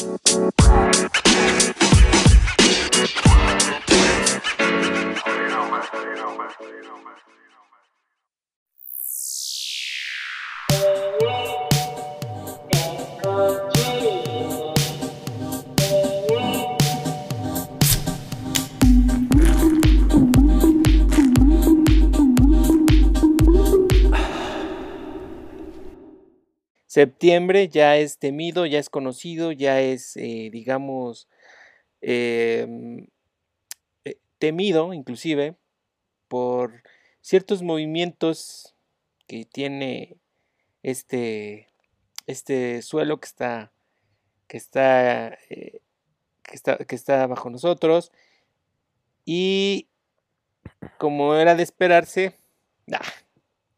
Bye. Septiembre ya es temido, ya es conocido, ya es, eh, digamos, em, eh, temido inclusive por ciertos movimientos que tiene este, este suelo que está, que está, eh, que está, que está bajo nosotros. Y como era de esperarse, ah,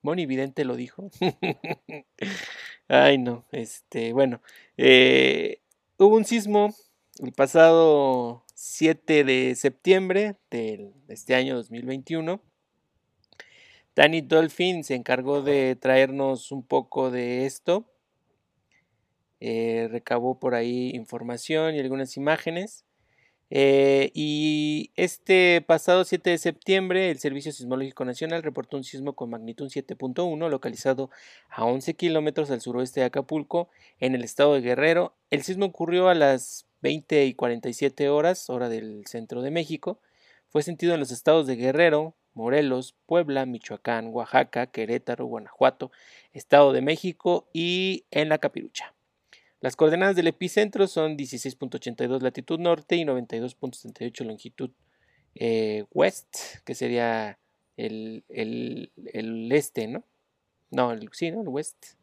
Moni Vidente lo dijo. Ay, no, este, bueno, eh, hubo un sismo el pasado 7 de septiembre de este año 2021. Danny Dolphin se encargó de traernos un poco de esto. Eh, recabó por ahí información y algunas imágenes. Eh, y este pasado 7 de septiembre, el Servicio Sismológico Nacional reportó un sismo con magnitud 7.1 localizado a 11 kilómetros al suroeste de Acapulco, en el estado de Guerrero. El sismo ocurrió a las 20 y 47 horas, hora del centro de México. Fue sentido en los estados de Guerrero, Morelos, Puebla, Michoacán, Oaxaca, Querétaro, Guanajuato, Estado de México y en la Capirucha. Las coordenadas del epicentro son 16.82 latitud norte y 92.78 longitud eh, west, que sería el, este, ¿no? No, el, sí, ¿no? El west.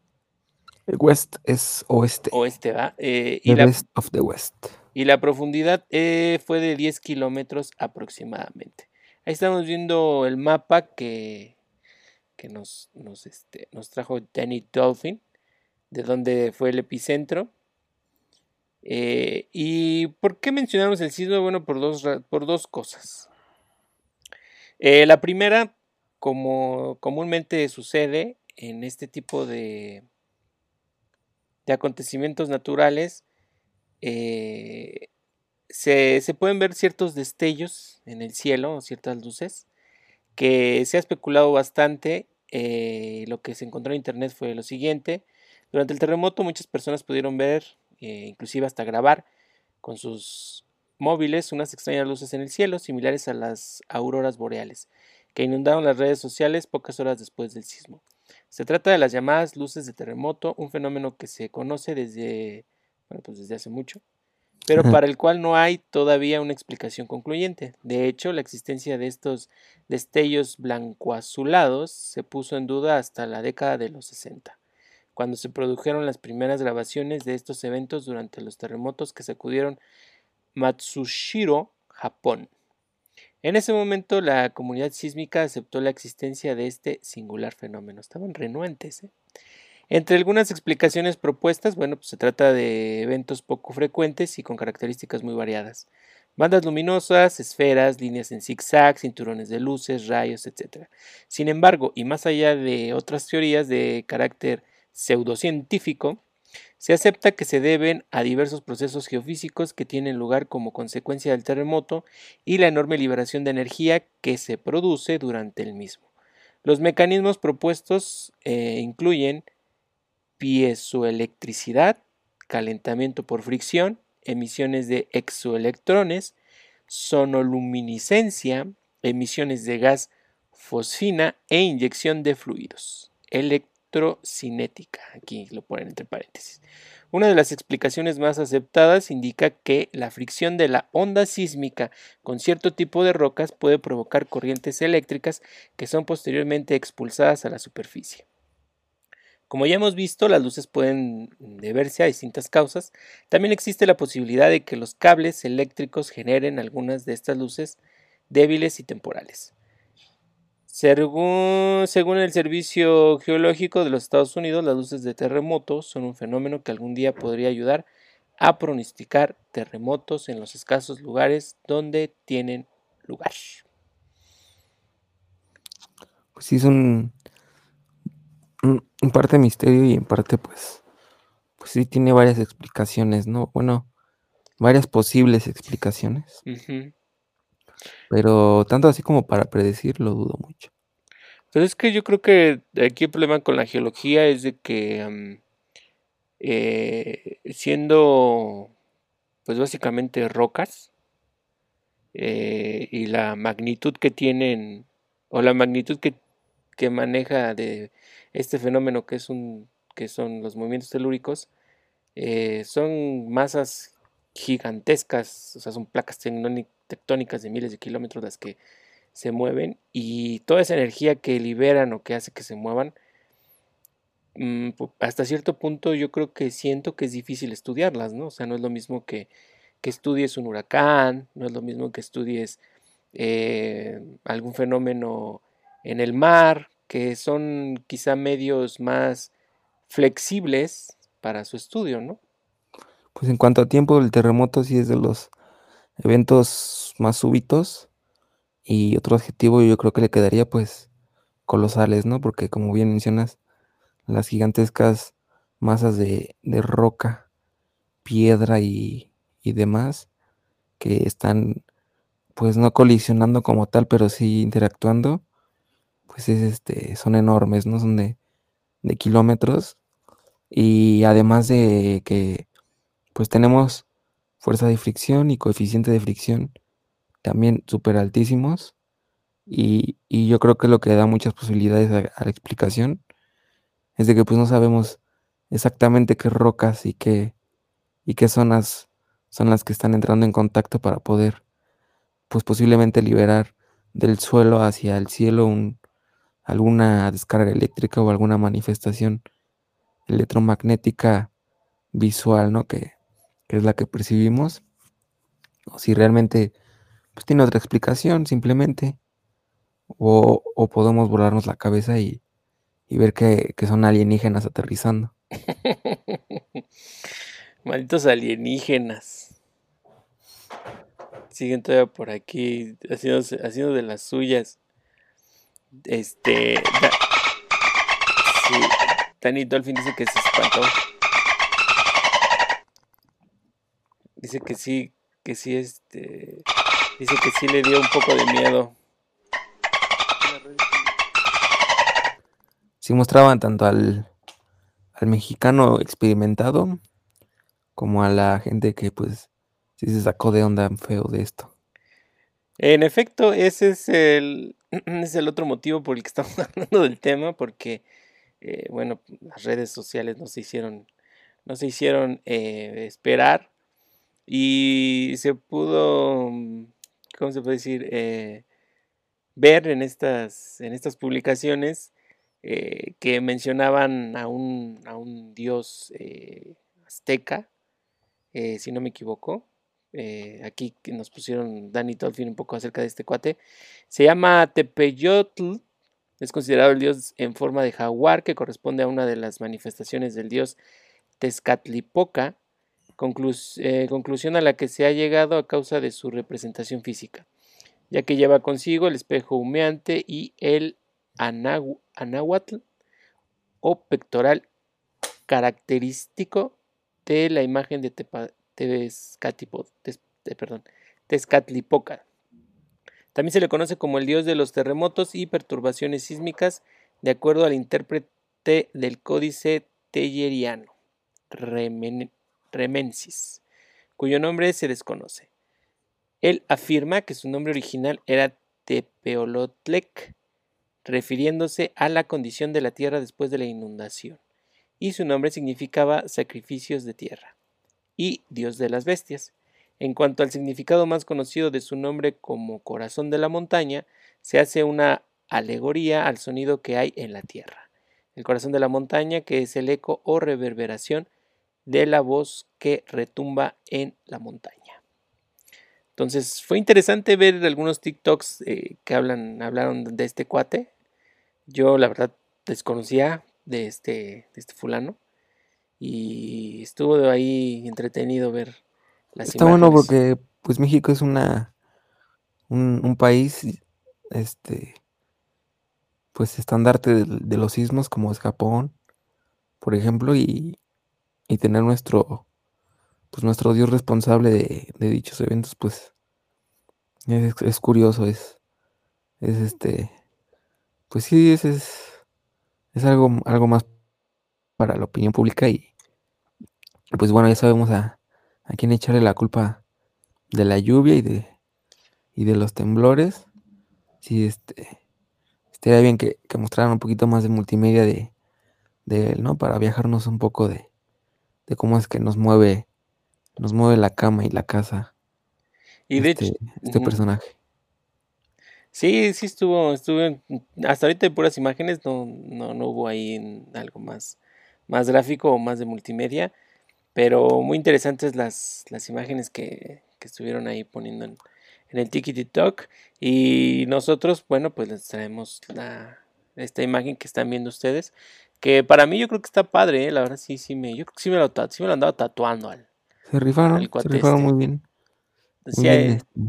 El west es oeste. Oeste, ¿va? Eh, y, la, of the west. y la profundidad eh, fue de 10 kilómetros aproximadamente. Ahí estamos viendo el mapa que, que nos, nos, este, nos trajo Danny Dolphin de donde fue el epicentro. Eh, ¿Y por qué mencionamos el sismo? Bueno, por dos, por dos cosas. Eh, la primera, como comúnmente sucede en este tipo de, de acontecimientos naturales, eh, se, se, pueden ver ciertos destellos en el cielo, ciertas luces, que se ha especulado bastante. lo que se encontró en internet fue lo siguiente. Durante el terremoto muchas personas pudieron ver, eh, inclusive hasta grabar con sus móviles unas extrañas luces en el cielo, similares a las auroras boreales, que inundaron las redes sociales pocas horas después del sismo. Se trata de las llamadas luces de terremoto, un fenómeno que se conoce desde, bueno, pues desde hace mucho, pero para el cual no hay todavía una explicación concluyente. De hecho, la existencia de estos destellos blancoazulados se puso en duda hasta la década de los 60 cuando se produjeron las primeras grabaciones de estos eventos durante los terremotos que sacudieron Matsushiro, Japón. En ese momento la comunidad sísmica aceptó la existencia de este singular fenómeno. Estaban renuentes. ¿eh? Entre algunas explicaciones propuestas, bueno, pues se trata de eventos poco frecuentes y con características muy variadas. Bandas luminosas, esferas, líneas en zigzag, cinturones de luces, rayos, etc. Sin embargo, y más allá de otras teorías de carácter pseudocientífico, se acepta que se deben a diversos procesos geofísicos que tienen lugar como consecuencia del terremoto y la enorme liberación de energía que se produce durante el mismo. Los mecanismos propuestos eh, incluyen piezoelectricidad, calentamiento por fricción, emisiones de exoelectrones, sonoluminiscencia, emisiones de gas fosfina e inyección de fluidos electrocinética. Aquí lo ponen entre paréntesis. Una de las explicaciones más aceptadas indica que la fricción de la onda sísmica con cierto tipo de rocas puede provocar corrientes eléctricas que son posteriormente expulsadas a la superficie. Como ya hemos visto, las luces pueden deberse a distintas causas. También existe la posibilidad de que los cables eléctricos generen algunas de estas luces débiles y temporales. Según, el Servicio Geológico de los Estados Unidos, las luces de terremoto son un fenómeno que algún día podría ayudar a pronosticar terremotos en los escasos lugares donde tienen lugar. Pues sí, es un, en parte misterio y en parte pues, pues sí tiene varias explicaciones, ¿no? Bueno, varias posibles explicaciones, Ujú. Pero tanto así como para predecir lo dudo mucho. Pero es que yo creo que aquí el problema con la geología es de que am, eh, siendo pues básicamente rocas eh, y la magnitud que tienen o la magnitud que, que maneja de este fenómeno que es un que son los movimientos telúricos eh, son masas gigantescas, o sea, son placas tecnóni- tectónicas de miles de kilómetros las que se mueven y toda esa energía que liberan o que hace que se muevan, mm, hasta cierto punto yo creo que siento que es difícil estudiarlas, ¿no? O sea, no es lo mismo que, que estudies un huracán, no es lo mismo que estudies eh, algún fenómeno en el mar, que son quizá medios más flexibles para su estudio, ¿no? Pues en cuanto a tiempo, el terremoto sí es de los eventos más súbitos y otro adjetivo yo creo que le quedaría pues colosales, ¿no? Porque como bien mencionas, las gigantescas masas de, de roca, piedra y, y demás que están pues no colisionando como tal, pero sí interactuando, pues es este, son enormes, ¿no? Son de, de kilómetros y además de que pues tenemos fuerza de fricción y coeficiente de fricción también súper altísimos y, y yo creo que lo que da muchas posibilidades a, a la explicación es de que pues no sabemos exactamente qué rocas y qué, y qué zonas son las que están entrando en contacto para poder pues posiblemente liberar del suelo hacia el cielo un, alguna descarga eléctrica o alguna manifestación electromagnética visual, ¿no? Que, que es la que percibimos. O si realmente pues tiene otra explicación simplemente. O, o podemos volarnos la cabeza y, y ver que, que son alienígenas aterrizando. Malditos alienígenas. Siguen todavía por aquí haciendo, haciendo de las suyas. Este. Da- sí, Danny Dolphin dice que se espantó. Dice que sí, que sí, este. Dice que sí le dio un poco de miedo. Sí mostraban tanto al, al mexicano experimentado como a la gente que pues sí se sacó de onda feo de esto. En efecto, ese es el, es el otro motivo por el que estamos hablando del tema, porque, eh, bueno, las redes sociales no se hicieron, no se hicieron eh, esperar y se pudo, mm, ¿cómo se puede decir? Eh, ver en estas, en estas publicaciones eh, que mencionaban a un, a un dios eh, azteca, si no me equivoco. Aquí nos pusieron Danny Dolphin un poco acerca de este cuate. Se llama Tepeyotl. Es considerado el dios en forma de jaguar que corresponde a una de las manifestaciones del dios Tezcatlipoca, eh, conclusión a la que se ha llegado a causa de su representación física, ya que lleva consigo el espejo humeante y el anahu- anáhuatl o pectoral característico de la imagen de eh, Tezcatlipoca. También se le conoce como el dios de los terremotos y perturbaciones sísmicas, de acuerdo al intérprete del códice telleriano, Remen- Remensis, cuyo nombre se desconoce. Él afirma que su nombre original era Tepeolotlec, refiriéndose a la condición de la tierra después de la inundación, y su nombre significaba sacrificios de tierra y dios de las bestias. En cuanto al significado más conocido de su nombre como corazón de la montaña, se hace una alegoría al sonido que hay en la tierra. El corazón de la montaña, que es el eco o reverberación de la voz que retumba en la montaña. Entonces fue interesante ver algunos TikToks eh, que hablan, hablaron de este cuate. Yo la verdad desconocía de este, de este fulano y estuvo ahí entretenido ver las Está bueno porque pues México es una un, un país este pues estandarte de, de los sismos como es Japón, por ejemplo, y, y tener nuestro pues nuestro Dios responsable de, de dichos eventos, pues es, curioso, es, es este, pues sí, es, es, es algo, algo más para la opinión pública y pues bueno, ya sabemos a, a quién echarle la culpa de la lluvia y de, y de los temblores. Sí, este, estaría bien que, que mostraran un poquito más de multimedia de, de él, ¿no? Para viajarnos un poco de, de cómo es que nos mueve, nos mueve la cama y la casa Y de este, hecho, este personaje. Sí, sí estuvo, estuvo, hasta ahorita de puras imágenes, no, no, no hubo ahí en algo más, más gráfico o más de multimedia, pero muy interesantes las, las imágenes que, que estuvieron ahí poniendo en, en el Tiki Talk y nosotros, bueno, pues les traemos la, esta imagen que están viendo ustedes, que para mí yo creo que está padre, ¿eh? La verdad sí, sí me, yo creo que sí me lo, sí me lo andaba tatuando al, Se rifaron, al se rifaron este. muy bien, Sí muy bien. hay, este.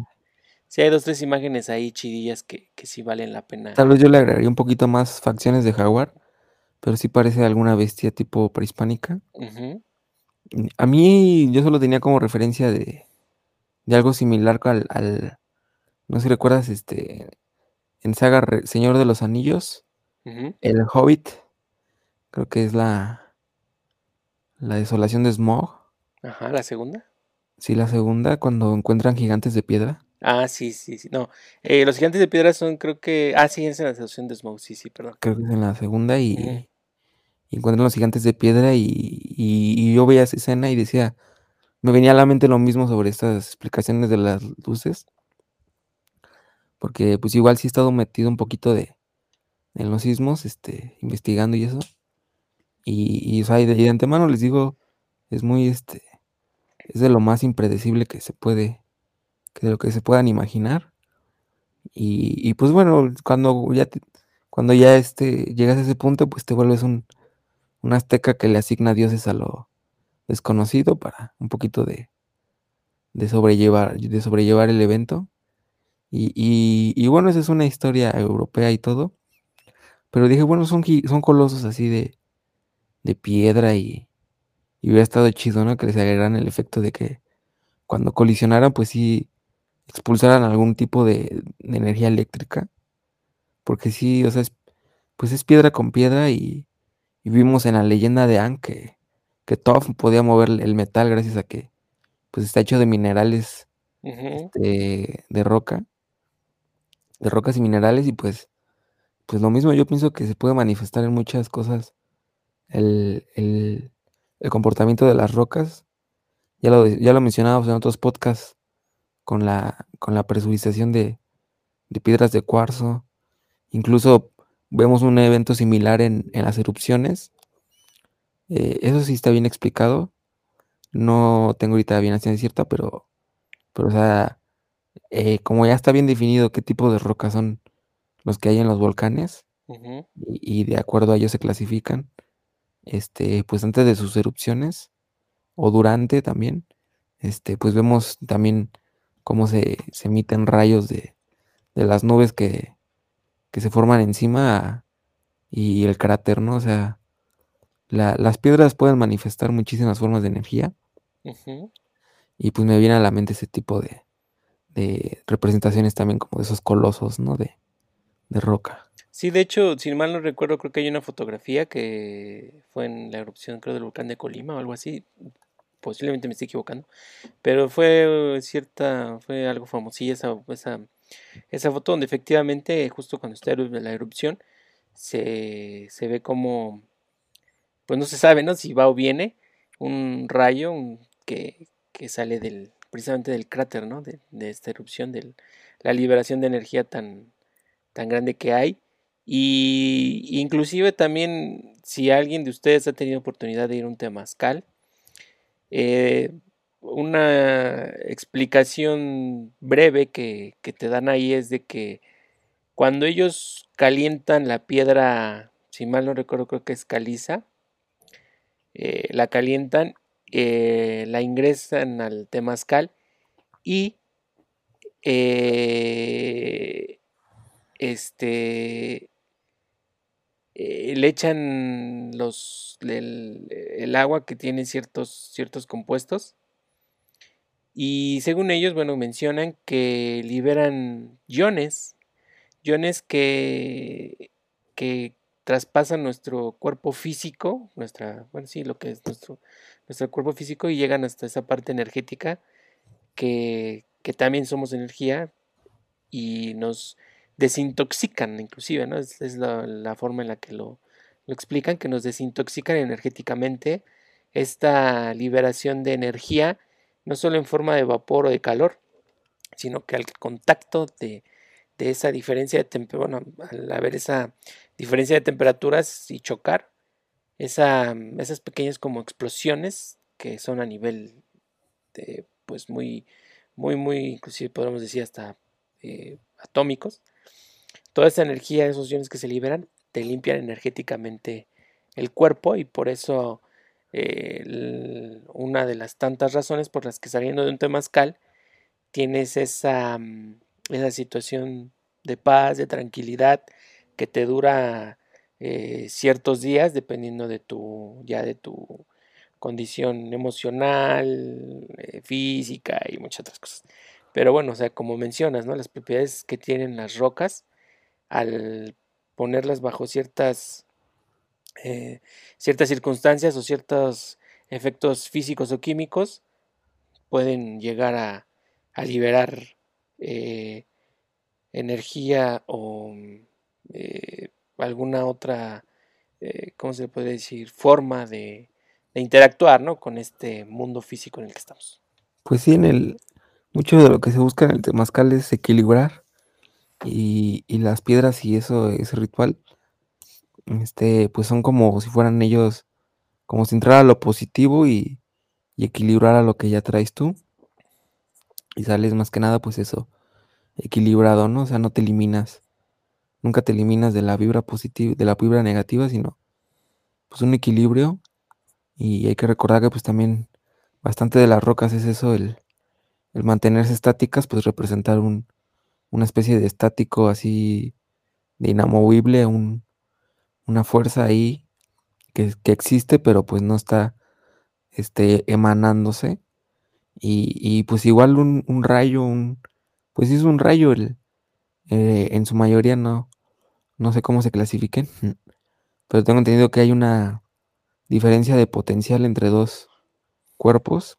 sí hay dos, tres imágenes ahí chidillas que, que sí valen la pena. Tal vez yo le agregaría un poquito más facciones de jaguar, pero sí parece alguna bestia tipo prehispánica. A mí yo solo tenía como referencia de, de algo similar al, al- no sé si recuerdas, este, en saga Re- Señor de los Anillos, el Hobbit, creo que es la, la desolación de Smaug, Ajá, la segunda. sí, la segunda, cuando encuentran gigantes de piedra, Ah, sí, sí, sí. No, eh, los gigantes de piedra son, creo que. Ah, sí, es en la seducción de Smoke. Sí, sí, perdón. creo que es en la segunda, y, y encuentran los gigantes de piedra y, y- y yo veía esa escena y decía, me venía a la mente lo mismo sobre estas explicaciones de las luces, porque pues igual sí he estado metido un poquito de, en los sismos, este, investigando y eso, y, y, o de, de antemano les digo, es muy, este, es de lo más impredecible que se puede, que de lo que se puedan imaginar, y, y pues bueno, cuando ya, te- cuando ya este, llegas a ese punto, pues te vuelves un, un azteca que le asigna dioses a lo desconocido para un poquito de, de sobrellevar, de sobrellevar el evento. Y, y, bueno, esa es una historia europea y todo. Pero dije, bueno, son, son colosos así de, de piedra y, y hubiera estado chido, ¿no? Que les agregaran el efecto de que cuando colisionaran, pues sí expulsaran algún tipo de, de energía eléctrica. Porque sí, o sea, es- pues es piedra con piedra y, y vimos en la leyenda de Aang que, que Toph podía mover el metal gracias a que pues está hecho de minerales este, de roca, de rocas y minerales y pues, pues lo mismo yo pienso que se puede manifestar en muchas cosas el, el- el comportamiento de las rocas. Ya lo, ya lo mencionábamos en otros podcasts con la, con la presurización de, de piedras de cuarzo. Incluso vemos un evento similar en, en las erupciones. Eh, eso sí está bien explicado. No tengo ahorita bien la ciencia cierta, pero, pero o sea, eh, como ya está bien definido qué tipo de rocas son los que hay en los volcanes y, y de acuerdo a ello se clasifican, este, pues antes de sus erupciones o durante también, este, pues vemos también cómo se, se emiten rayos de, de las nubes que, que se forman encima y el cráter, ¿no? O sea, la- las piedras pueden manifestar muchísimas formas de energía y pues me viene a la mente ese tipo de, de representaciones también como de esos colosos, ¿no? De, de roca. Sí, de hecho, si mal no recuerdo, creo que hay una fotografía que fue en la erupción, creo, del volcán de Colima o algo así. Posiblemente me estoy equivocando. Pero fue cierta, fue algo famosilla esa, esa, esa foto donde efectivamente, justo cuando está la erupción, se, se ve como, pues no se sabe, ¿no? Si va o viene un rayo que, que sale del, precisamente del cráter, ¿no? De, de esta erupción, de la liberación de energía tan, tan grande que hay. Y inclusive también, si alguien de ustedes ha tenido oportunidad de ir a un temazcal, eh, una explicación breve que, que te dan ahí es de que cuando ellos calientan la piedra, si mal no recuerdo, creo que es caliza, eh, la calientan, eh, la ingresan al temazcal y este eh, le echan los el, el agua que tiene ciertos ciertos compuestos. Y según ellos, bueno, mencionan que liberan iones, iones que, que traspasan nuestro cuerpo físico, nuestra, bueno, sí, lo que es nuestro, nuestro cuerpo físico y llegan hasta esa parte energética que, que también somos energía y nos desintoxican inclusive, ¿no? Es, la, forma en la que lo, explican, que nos desintoxican energéticamente esta liberación de energía no solo en forma de vapor o de calor, sino que al contacto de, esa diferencia de temperatura, bueno, al haber esa diferencia de temperaturas y chocar, esa, esas pequeñas como explosiones que son a nivel de, pues muy, muy, muy, inclusive podemos decir hasta eh, atómicos, toda esa energía, esos iones que se liberan, te limpian energéticamente el cuerpo y por eso una de las tantas razones por las que saliendo de un temazcal tienes esa, mm, esa situación de paz, de tranquilidad que te dura eh, ciertos días dependiendo de tu ya de tu condición emocional, eh, física y muchas otras cosas. Pero bueno, o sea, como mencionas, ¿no? Las propiedades que tienen las rocas al ponerlas bajo ciertas eh, ciertas circunstancias o ciertos efectos físicos o químicos pueden llegar a, liberar eh, energía o eh, alguna otra, ¿cómo se puede decir?, forma de, interactuar ¿no? con este mundo físico en el que estamos. Pues sí, en el, mucho de lo que se busca en el temazcal es equilibrar y, y las piedras y eso, ese ritual, este, pues son como si fueran ellos, como si entrara lo positivo y, y equilibrara lo que ya traes tú. Y sales más que nada, pues eso, equilibrado, ¿no? O sea, no te eliminas, nunca te eliminas de la vibra positiva, de la vibra negativa, sino pues un equilibrio. Y hay que recordar que pues también bastante de las rocas es eso, el, el mantenerse estáticas, pues representar un, una especie de estático así de inamovible, un, una fuerza ahí que, existe, pero pues no está este, emanándose. Y, pues igual un, rayo, un, pues es un rayo, el, eh, en su mayoría no, no sé cómo se clasifiquen, pero tengo entendido que hay una diferencia de potencial entre dos cuerpos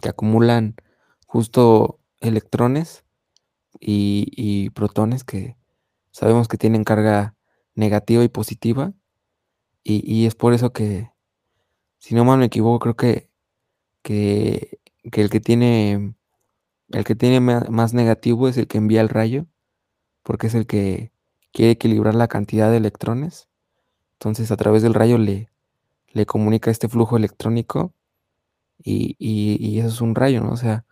que acumulan justo electrones y, y protones que sabemos que tienen carga negativa y positiva. Y, es por eso que, si no mal me equivoco, creo que, que, el que tiene el que tiene más negativo es el que envía el rayo, porque es el que quiere equilibrar la cantidad de electrones. Entonces a través del rayo le, le comunica este flujo electrónico y, y, eso es un rayo, ¿no? O sea,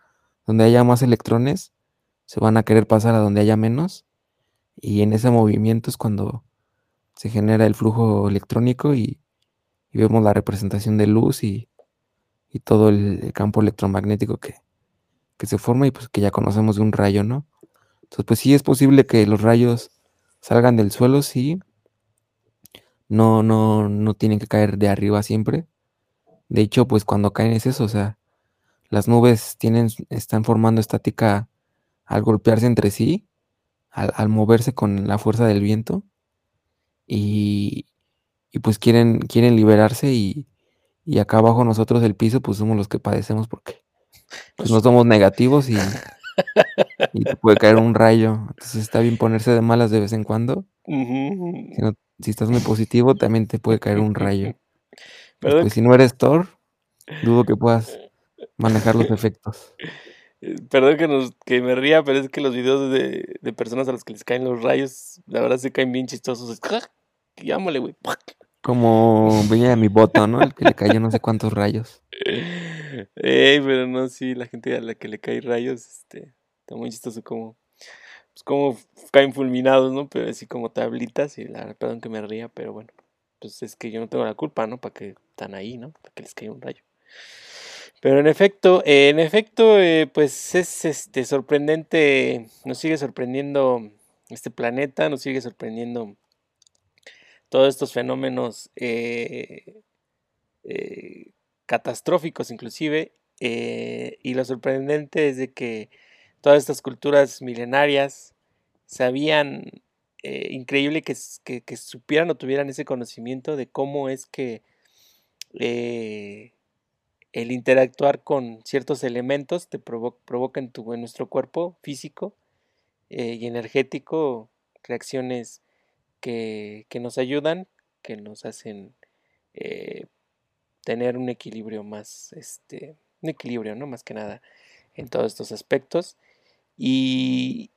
donde haya más electrones, se van a querer pasar a donde haya menos. Y en ese movimiento es cuando se genera el flujo electrónico y, vemos la representación de luz y, todo el, campo electromagnético que, se forma y pues que ya conocemos de un rayo, ¿no? Entonces, pues sí es posible que los rayos salgan del suelo, sí. No, no, no tienen que caer de arriba siempre. De hecho, pues cuando caen es eso, o sea, las nubes tienen, están formando estática al golpearse entre sí, al moverse con la fuerza del viento y, pues quieren, quieren liberarse y, acá abajo nosotros el piso pues somos los que padecemos porque pues no somos negativos y, puede caer un rayo. Entonces está bien ponerse de malas de vez en cuando. si, estás muy positivo también te puede caer un rayo. Pero pues, si no eres Thor, dudo que puedas manejar los efectos. Perdón que, nos, que me ría, pero es que los videos de, de personas a los que les caen los rayos, la verdad se caen bien chistosos llámale, güey. Como veía mi voto, ¿no? El que le cayó no sé cuántos rayos. Ey, pero no, sí, la gente a la que le cae rayos, este, está muy chistoso como, pues como caen fulminados, ¿no? Pero así como tablitas y la perdón que me ría, pero bueno, pues es que yo no tengo la culpa, ¿no? Para que están ahí, ¿no? Para que les caiga un rayo. Pero en efecto, en efecto, eh, pues es este sorprendente, nos sigue sorprendiendo este planeta, nos sigue sorprendiendo todos estos fenómenos eh, eh, catastróficos inclusive y lo sorprendente es de que todas estas culturas milenarias sabían, increíble que, que, supieran o tuvieran ese conocimiento de cómo es que el interactuar con ciertos elementos te provoca en, tu, en nuestro cuerpo físico y energético reacciones que, que, nos ayudan, que nos hacen tener un equilibrio más, este, un equilibrio, ¿no? Más que nada en todos estos aspectos. Y,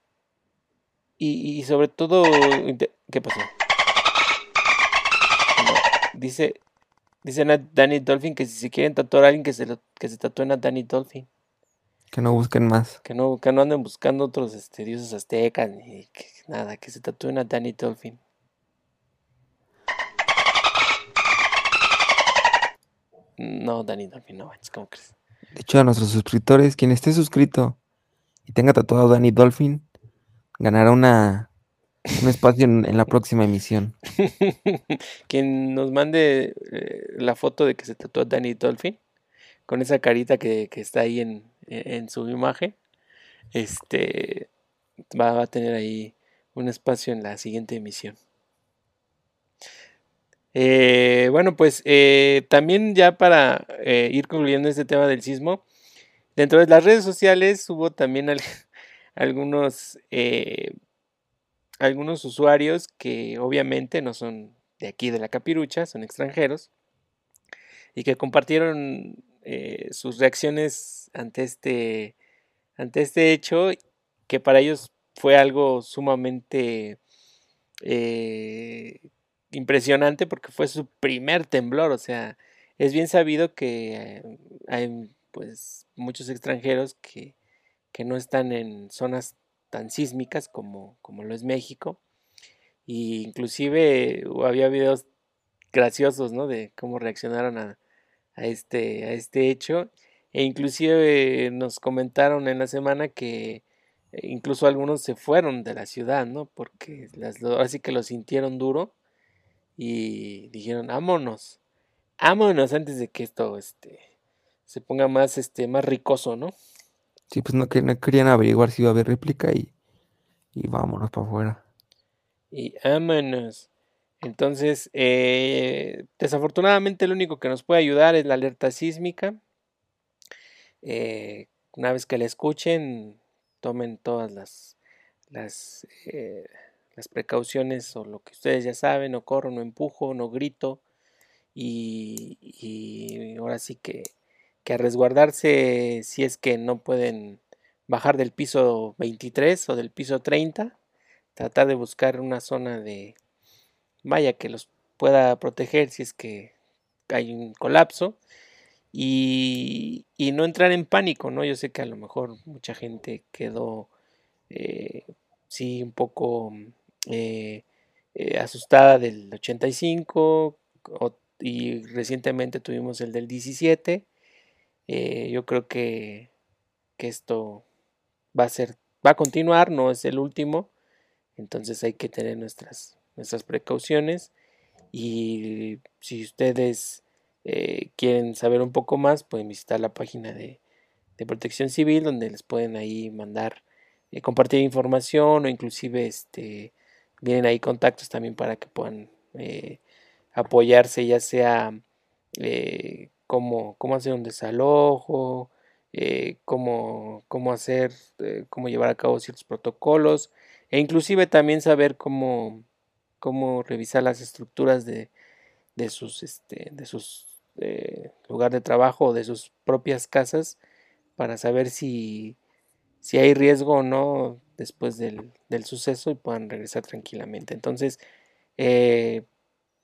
y, sobre todo, ¿qué pasó? dice, dice Danny Dolphin que si se quieren tatuar a alguien que se, que se tatúen a Danny Dolphin. Que no busquen más. Que no, que no anden buscando otros este, dioses aztecas ni nada, que se tatúen a Danny Dolphin. No, Danny Dolphin, no ¿cómo crees? De hecho, a nuestros suscriptores, quien esté suscrito y tenga tatuado Danny Dolphin, ganará una, un espacio en, la próxima emisión. quien nos mande eh, la foto de que se tatuó Danny Dolphin, con esa carita que, está ahí en, en, su imagen, este va, a tener ahí un espacio en la siguiente emisión. Eh, bueno, pues eh, también ya para ir concluyendo este tema del sismo, dentro de las redes sociales hubo también algunos, algunos usuarios que obviamente no son de aquí de la capirucha, son extranjeros, y que compartieron sus reacciones ante este, ante este hecho, que para ellos fue algo sumamente impresionante porque fue su primer temblor, o sea, es bien sabido que hay pues muchos extranjeros que, que no están en zonas tan sísmicas como, como lo es México. Y inclusive había videos graciosos, ¿no? De cómo reaccionaron a, a, este, a este hecho. E inclusive nos comentaron en la semana que incluso algunos se fueron de la ciudad, ¿no? Porque las, así que lo sintieron duro y dijeron, vámonos, vámonos antes de que esto este, se ponga más, este, más ricoso, ¿no? Sí, pues no, no querían averiguar si iba a haber réplica y, y vámonos para afuera. Y vámonos. Entonces, eh, desafortunadamente lo único que nos puede ayudar es la alerta sísmica. Eh, una vez que la escuchen, tomen todas las, las eh, las precauciones o lo que ustedes ya saben, no corro, no empujo, no grito y, ahora sí que, que a resguardarse si es que no pueden bajar del piso 23 o del piso 30, tratar de buscar una zona de vaya que los pueda proteger si es que hay un colapso y, no entrar en pánico, ¿no? Yo sé que a lo mejor mucha gente quedó eh, sí un poco eh, eh, asustada del 85 y recientemente tuvimos el del 17. Eh, yo creo que, que, esto va a ser, va a continuar, no es el último. Entonces hay que tener nuestras, nuestras precauciones. Y si ustedes quieren saber un poco más, pueden visitar la página de, de Protección Civil, donde les pueden ahí mandar, compartir información o inclusive este vienen ahí contactos también para que puedan eh, apoyarse, ya sea eh, cómo, hacer un desalojo, eh, cómo, hacer, cómo llevar a cabo ciertos protocolos, e inclusive también saber cómo, cómo revisar las estructuras de, de sus, este, de sus lugar de trabajo o de sus propias casas para saber si, si hay riesgo o no después del, suceso y puedan regresar tranquilamente. Entonces, eh,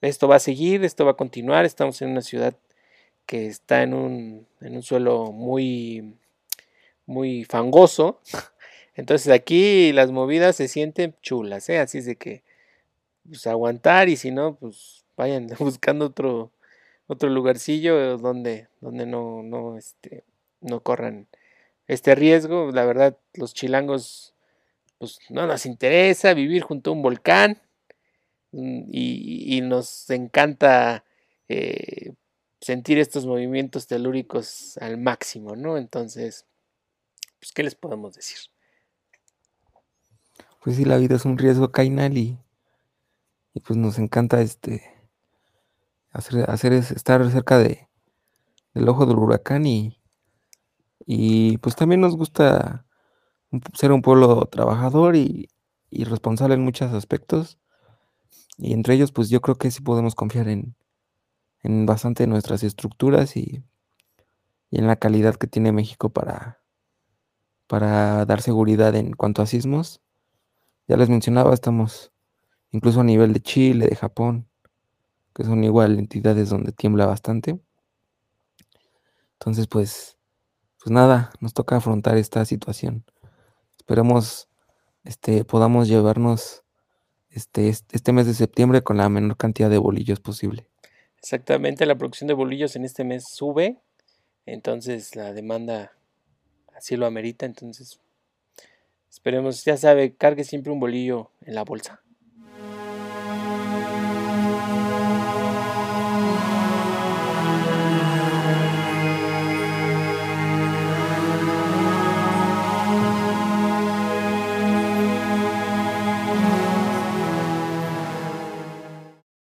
esto va a seguir, esto va a continuar. Estamos en una ciudad que está en un, en un suelo muy, muy fangoso. Entonces aquí las movidas se sienten chulas, ¿eh? así es de que pues, aguantar y si no, pues vayan buscando otro, otro lugarcillo donde, donde no, no, este, no corran este riesgo. La verdad, los chilangos pues no nos interesa vivir junto a un volcán mm, y, nos encanta eh, sentir estos movimientos telúricos al máximo, ¿no? Entonces, pues, ¿qué les podemos decir? Pues sí, la vida es un riesgo cainal y, y pues nos encanta este hacer, hacer es estar cerca de, del ojo del huracán y, y pues también nos gusta ser un pueblo trabajador y, y responsable en muchos aspectos. Y entre ellos, pues yo creo que sí podemos confiar en, en bastante nuestras estructuras y, y, en la calidad que tiene México para, para dar seguridad en cuanto a sismos. Ya les mencionaba, estamos incluso a nivel de Chile, de Japón, que son igual entidades donde tiembla bastante. Entonces, pues, pues nada, nos toca afrontar esta situación. Esperemos este, podamos llevarnos este, este mes de septiembre con la menor cantidad de bolillos posible. Exactamente, la producción de bolillos en este mes sube, entonces la demanda así lo amerita, entonces esperemos, ya sabe, cargue siempre un bolillo en la bolsa.